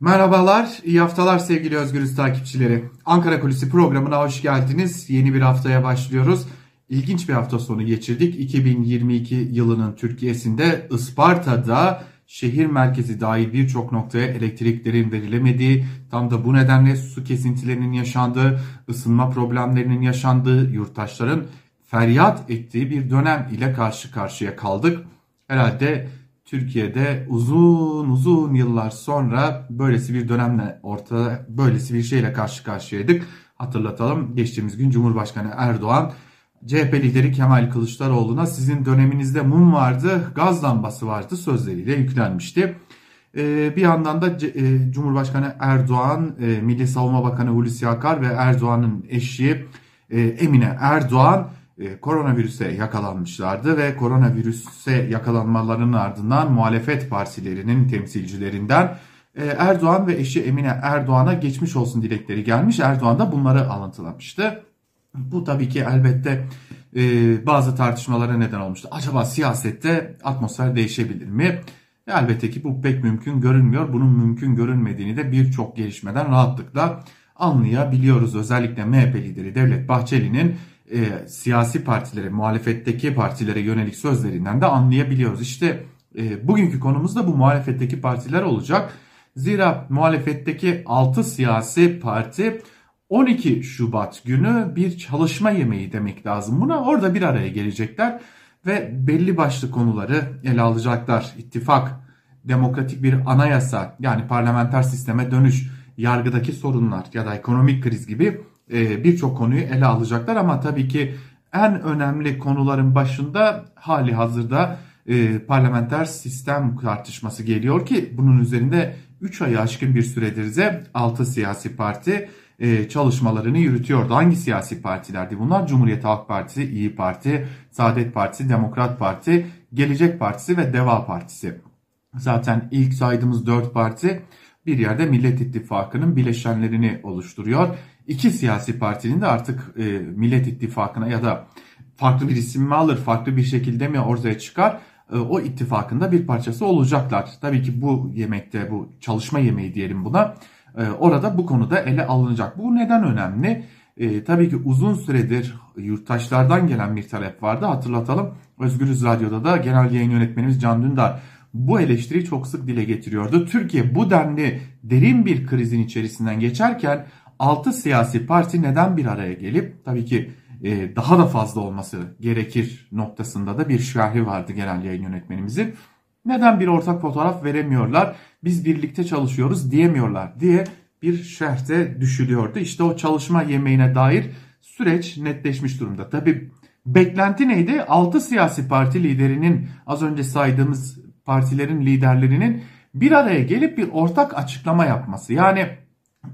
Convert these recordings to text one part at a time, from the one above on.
Merhabalar, iyi haftalar sevgili Özgürüz takipçileri. Ankara Kulisi programına hoş geldiniz. Yeni bir haftaya başlıyoruz. İlginç bir hafta sonu geçirdik. 2022 yılının Türkiye'sinde Isparta'da şehir merkezi dahil birçok noktaya elektriklerin verilemediği, tam da bu nedenle su kesintilerinin yaşandığı, ısınma problemlerinin yaşandığı, yurttaşların feryat ettiği bir dönem ile karşı karşıya kaldık. Herhalde Türkiye'de uzun uzun yıllar sonra böylesi bir dönemle ortada böylesi bir şeyle karşı karşıyaydık. Hatırlatalım geçtiğimiz gün Cumhurbaşkanı Erdoğan CHP lideri Kemal Kılıçdaroğlu'na sizin döneminizde mum vardı, gaz lambası vardı sözleriyle yüklenmişti. Ee, bir yandan da e, Cumhurbaşkanı Erdoğan, e, Milli Savunma Bakanı Hulusi Akar ve Erdoğan'ın eşi e, Emine Erdoğan koronavirüse yakalanmışlardı ve koronavirüse yakalanmalarının ardından muhalefet partilerinin temsilcilerinden Erdoğan ve eşi Emine Erdoğan'a geçmiş olsun dilekleri gelmiş. Erdoğan da bunları alıntılamıştı. Bu tabii ki elbette e, bazı tartışmalara neden olmuştu. Acaba siyasette atmosfer değişebilir mi? Elbette ki bu pek mümkün görünmüyor. Bunun mümkün görünmediğini de birçok gelişmeden rahatlıkla anlayabiliyoruz. Özellikle MHP lideri Devlet Bahçeli'nin e, siyasi partilere, muhalefetteki partilere yönelik sözlerinden de anlayabiliyoruz. İşte e, bugünkü konumuz da bu muhalefetteki partiler olacak. Zira muhalefetteki 6 siyasi parti 12 Şubat günü bir çalışma yemeği demek lazım buna. Orada bir araya gelecekler ve belli başlı konuları ele alacaklar. İttifak, demokratik bir anayasa yani parlamenter sisteme dönüş, yargıdaki sorunlar ya da ekonomik kriz gibi e, birçok konuyu ele alacaklar ama tabii ki en önemli konuların başında hali hazırda e, parlamenter sistem tartışması geliyor ki bunun üzerinde 3 ayı aşkın bir süredir de 6 siyasi parti e, çalışmalarını yürütüyordu. Hangi siyasi partilerdi bunlar? Cumhuriyet Halk Partisi, İyi Parti, Saadet Partisi, Demokrat Parti, Gelecek Partisi ve Deva Partisi. Zaten ilk saydığımız 4 parti bir yerde Millet İttifakı'nın bileşenlerini oluşturuyor. İki siyasi partinin de artık e, Millet İttifakı'na ya da farklı bir isim mi alır, farklı bir şekilde mi ortaya çıkar e, o ittifakında bir parçası olacaklar. Tabii ki bu yemekte, bu çalışma yemeği diyelim buna ee, orada bu konuda ele alınacak. Bu neden önemli? E, tabii ki uzun süredir yurttaşlardan gelen bir talep vardı. Hatırlatalım Özgürüz Radyo'da da genel yayın yönetmenimiz Can Dündar bu eleştiriyi çok sık dile getiriyordu. Türkiye bu denli derin bir krizin içerisinden geçerken 6 siyasi parti neden bir araya gelip tabii ki e, daha da fazla olması gerekir noktasında da bir şerhi vardı genel yayın yönetmenimizin. Neden bir ortak fotoğraf veremiyorlar? Biz birlikte çalışıyoruz diyemiyorlar diye bir şerhte düşülüyordu. İşte o çalışma yemeğine dair süreç netleşmiş durumda. Tabi beklenti neydi? 6 siyasi parti liderinin az önce saydığımız partilerin liderlerinin bir araya gelip bir ortak açıklama yapması. Yani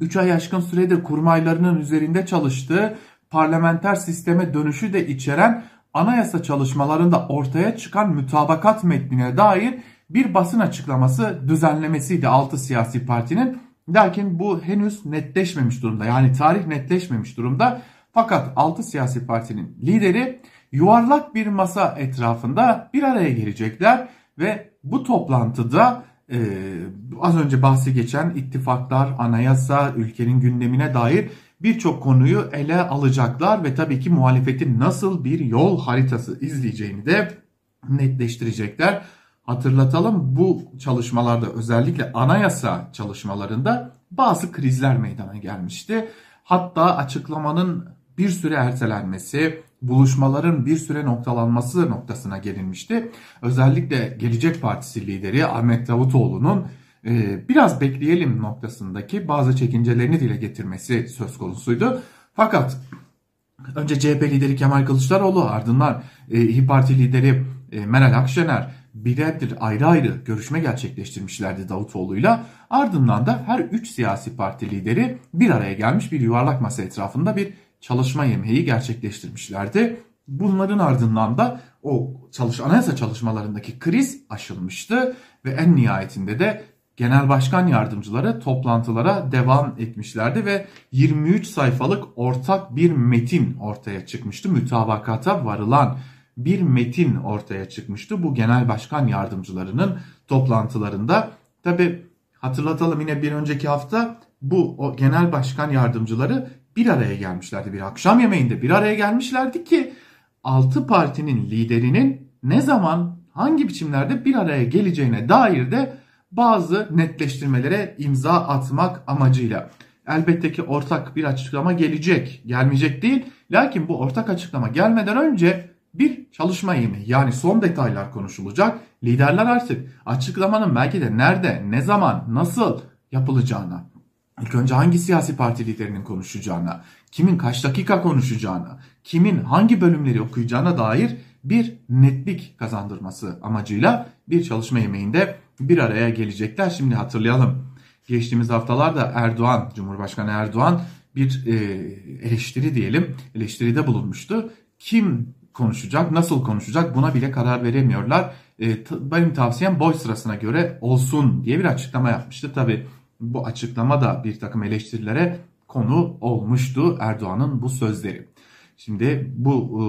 3 ay aşkın süredir kurmaylarının üzerinde çalıştığı parlamenter sisteme dönüşü de içeren anayasa çalışmalarında ortaya çıkan mütabakat metnine dair bir basın açıklaması düzenlemesiydi 6 siyasi partinin. Lakin bu henüz netleşmemiş durumda. Yani tarih netleşmemiş durumda. Fakat 6 siyasi partinin lideri yuvarlak bir masa etrafında bir araya gelecekler ve bu toplantıda e, az önce bahsi geçen ittifaklar, anayasa, ülkenin gündemine dair birçok konuyu ele alacaklar ve tabii ki muhalefetin nasıl bir yol haritası izleyeceğini de netleştirecekler. Hatırlatalım bu çalışmalarda özellikle anayasa çalışmalarında bazı krizler meydana gelmişti. Hatta açıklamanın bir süre ertelenmesi, buluşmaların bir süre noktalanması noktasına gelinmişti. Özellikle Gelecek Partisi lideri Ahmet Davutoğlu'nun e, biraz bekleyelim noktasındaki bazı çekincelerini dile getirmesi söz konusuydu. Fakat önce CHP lideri Kemal Kılıçdaroğlu ardından e, İYİ Parti lideri e, Meral Akşener birerdir ayrı ayrı görüşme gerçekleştirmişlerdi Davutoğlu'yla. Ardından da her üç siyasi parti lideri bir araya gelmiş bir yuvarlak masa etrafında bir çalışma yemeği gerçekleştirmişlerdi. Bunların ardından da o çalış anayasa çalışmalarındaki kriz aşılmıştı ve en nihayetinde de genel başkan yardımcıları toplantılara devam etmişlerdi ve 23 sayfalık ortak bir metin ortaya çıkmıştı. Mütabakata varılan bir metin ortaya çıkmıştı. Bu genel başkan yardımcılarının toplantılarında tabi Hatırlatalım yine bir önceki hafta bu o genel başkan yardımcıları bir araya gelmişlerdi. Bir akşam yemeğinde bir araya gelmişlerdi ki 6 partinin liderinin ne zaman hangi biçimlerde bir araya geleceğine dair de bazı netleştirmelere imza atmak amacıyla. Elbette ki ortak bir açıklama gelecek, gelmeyecek değil. Lakin bu ortak açıklama gelmeden önce bir çalışma yemeği yani son detaylar konuşulacak. Liderler artık açıklamanın belki de nerede, ne zaman, nasıl yapılacağına, ilk önce hangi siyasi parti liderinin konuşacağına, kimin kaç dakika konuşacağına, kimin hangi bölümleri okuyacağına dair bir netlik kazandırması amacıyla bir çalışma yemeğinde bir araya gelecekler. Şimdi hatırlayalım. Geçtiğimiz haftalarda Erdoğan, Cumhurbaşkanı Erdoğan bir e, eleştiri diyelim, eleştiride bulunmuştu. Kim konuşacak, nasıl konuşacak buna bile karar veremiyorlar. E, benim tavsiyem boy sırasına göre olsun diye bir açıklama yapmıştı. Tabi bu açıklama da bir takım eleştirilere konu olmuştu Erdoğan'ın bu sözleri. Şimdi bu e,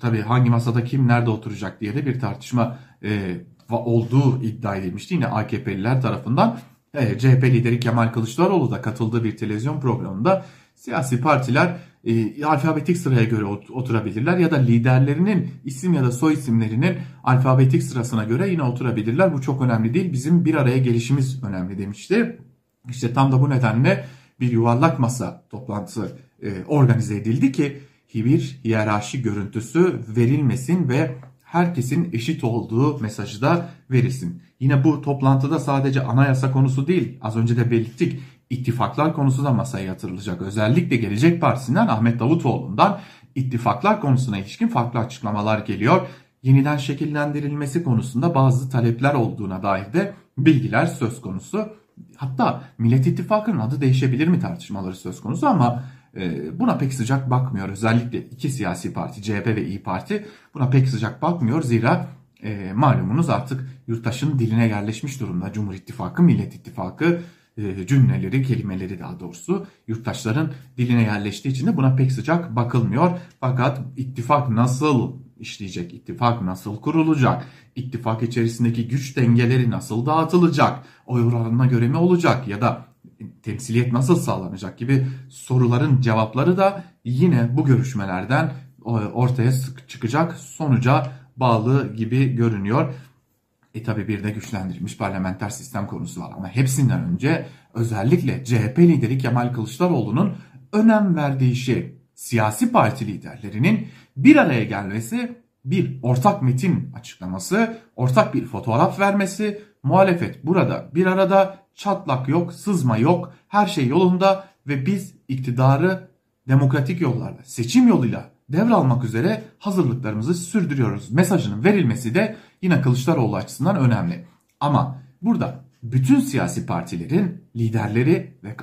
tabii hangi masada kim nerede oturacak diye de bir tartışma e, olduğu iddia edilmişti. Yine AKP'liler tarafından e, CHP lideri Kemal Kılıçdaroğlu da katıldığı bir televizyon programında siyasi partiler e, alfabetik sıraya göre oturabilirler ya da liderlerinin isim ya da soy isimlerinin alfabetik sırasına göre yine oturabilirler. Bu çok önemli değil. Bizim bir araya gelişimiz önemli demişti. İşte tam da bu nedenle bir yuvarlak masa toplantısı e, organize edildi ki bir hiyerarşi görüntüsü verilmesin ve herkesin eşit olduğu mesajı da verilsin. Yine bu toplantıda sadece anayasa konusu değil, az önce de belirttik, ittifaklar konusu da masaya yatırılacak. Özellikle Gelecek Partisi'nden Ahmet Davutoğlu'ndan ittifaklar konusuna ilişkin farklı açıklamalar geliyor. Yeniden şekillendirilmesi konusunda bazı talepler olduğuna dair de bilgiler söz konusu. Hatta Millet İttifakı'nın adı değişebilir mi tartışmaları söz konusu ama e, buna pek sıcak bakmıyor. Özellikle iki siyasi parti CHP ve İyi Parti buna pek sıcak bakmıyor. Zira e, malumunuz artık yurttaşın diline yerleşmiş durumda. Cumhur İttifakı, Millet İttifakı cümleleri, kelimeleri daha doğrusu yurttaşların diline yerleştiği için de buna pek sıcak bakılmıyor. Fakat ittifak nasıl işleyecek? İttifak nasıl kurulacak? İttifak içerisindeki güç dengeleri nasıl dağıtılacak? Oy oranına göre mi olacak? Ya da temsiliyet nasıl sağlanacak gibi soruların cevapları da yine bu görüşmelerden ortaya çıkacak sonuca bağlı gibi görünüyor. E tabi bir de güçlendirilmiş parlamenter sistem konusu var. Ama hepsinden önce özellikle CHP lideri Kemal Kılıçdaroğlu'nun önem verdiği şey siyasi parti liderlerinin bir araya gelmesi, bir ortak metin açıklaması, ortak bir fotoğraf vermesi, muhalefet burada bir arada çatlak yok, sızma yok, her şey yolunda ve biz iktidarı demokratik yollarla, seçim yoluyla devralmak üzere hazırlıklarımızı sürdürüyoruz. Mesajının verilmesi de yine Kılıçdaroğlu açısından önemli. Ama burada bütün siyasi partilerin liderleri ve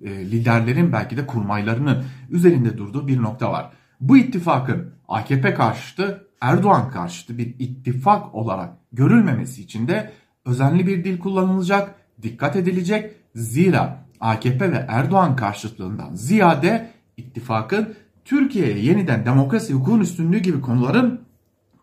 e, liderlerin belki de kurmaylarının üzerinde durduğu bir nokta var. Bu ittifakın AKP karşıtı, Erdoğan karşıtı bir ittifak olarak görülmemesi için de özenli bir dil kullanılacak, dikkat edilecek. Zira AKP ve Erdoğan karşıtlığından ziyade ittifakın Türkiye'ye yeniden demokrasi, hukukun üstünlüğü gibi konuların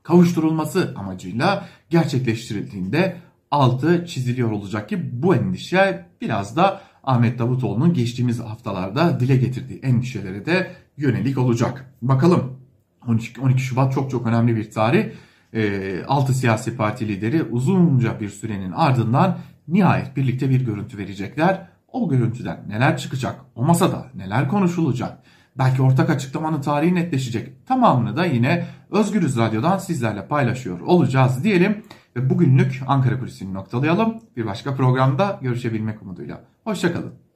kavuşturulması amacıyla gerçekleştirildiğinde altı çiziliyor olacak ki bu endişe biraz da Ahmet Davutoğlu'nun geçtiğimiz haftalarda dile getirdiği endişelere de yönelik olacak. Bakalım 12, 12 Şubat çok çok önemli bir tarih. E, 6 siyasi parti lideri uzunca bir sürenin ardından nihayet birlikte bir görüntü verecekler. O görüntüden neler çıkacak, o masada neler konuşulacak, belki ortak açıklamanın tarihi netleşecek. Tamamını da yine Özgürüz Radyo'dan sizlerle paylaşıyor olacağız diyelim. Ve bugünlük Ankara Kulisi'ni noktalayalım. Bir başka programda görüşebilmek umuduyla. Hoşçakalın.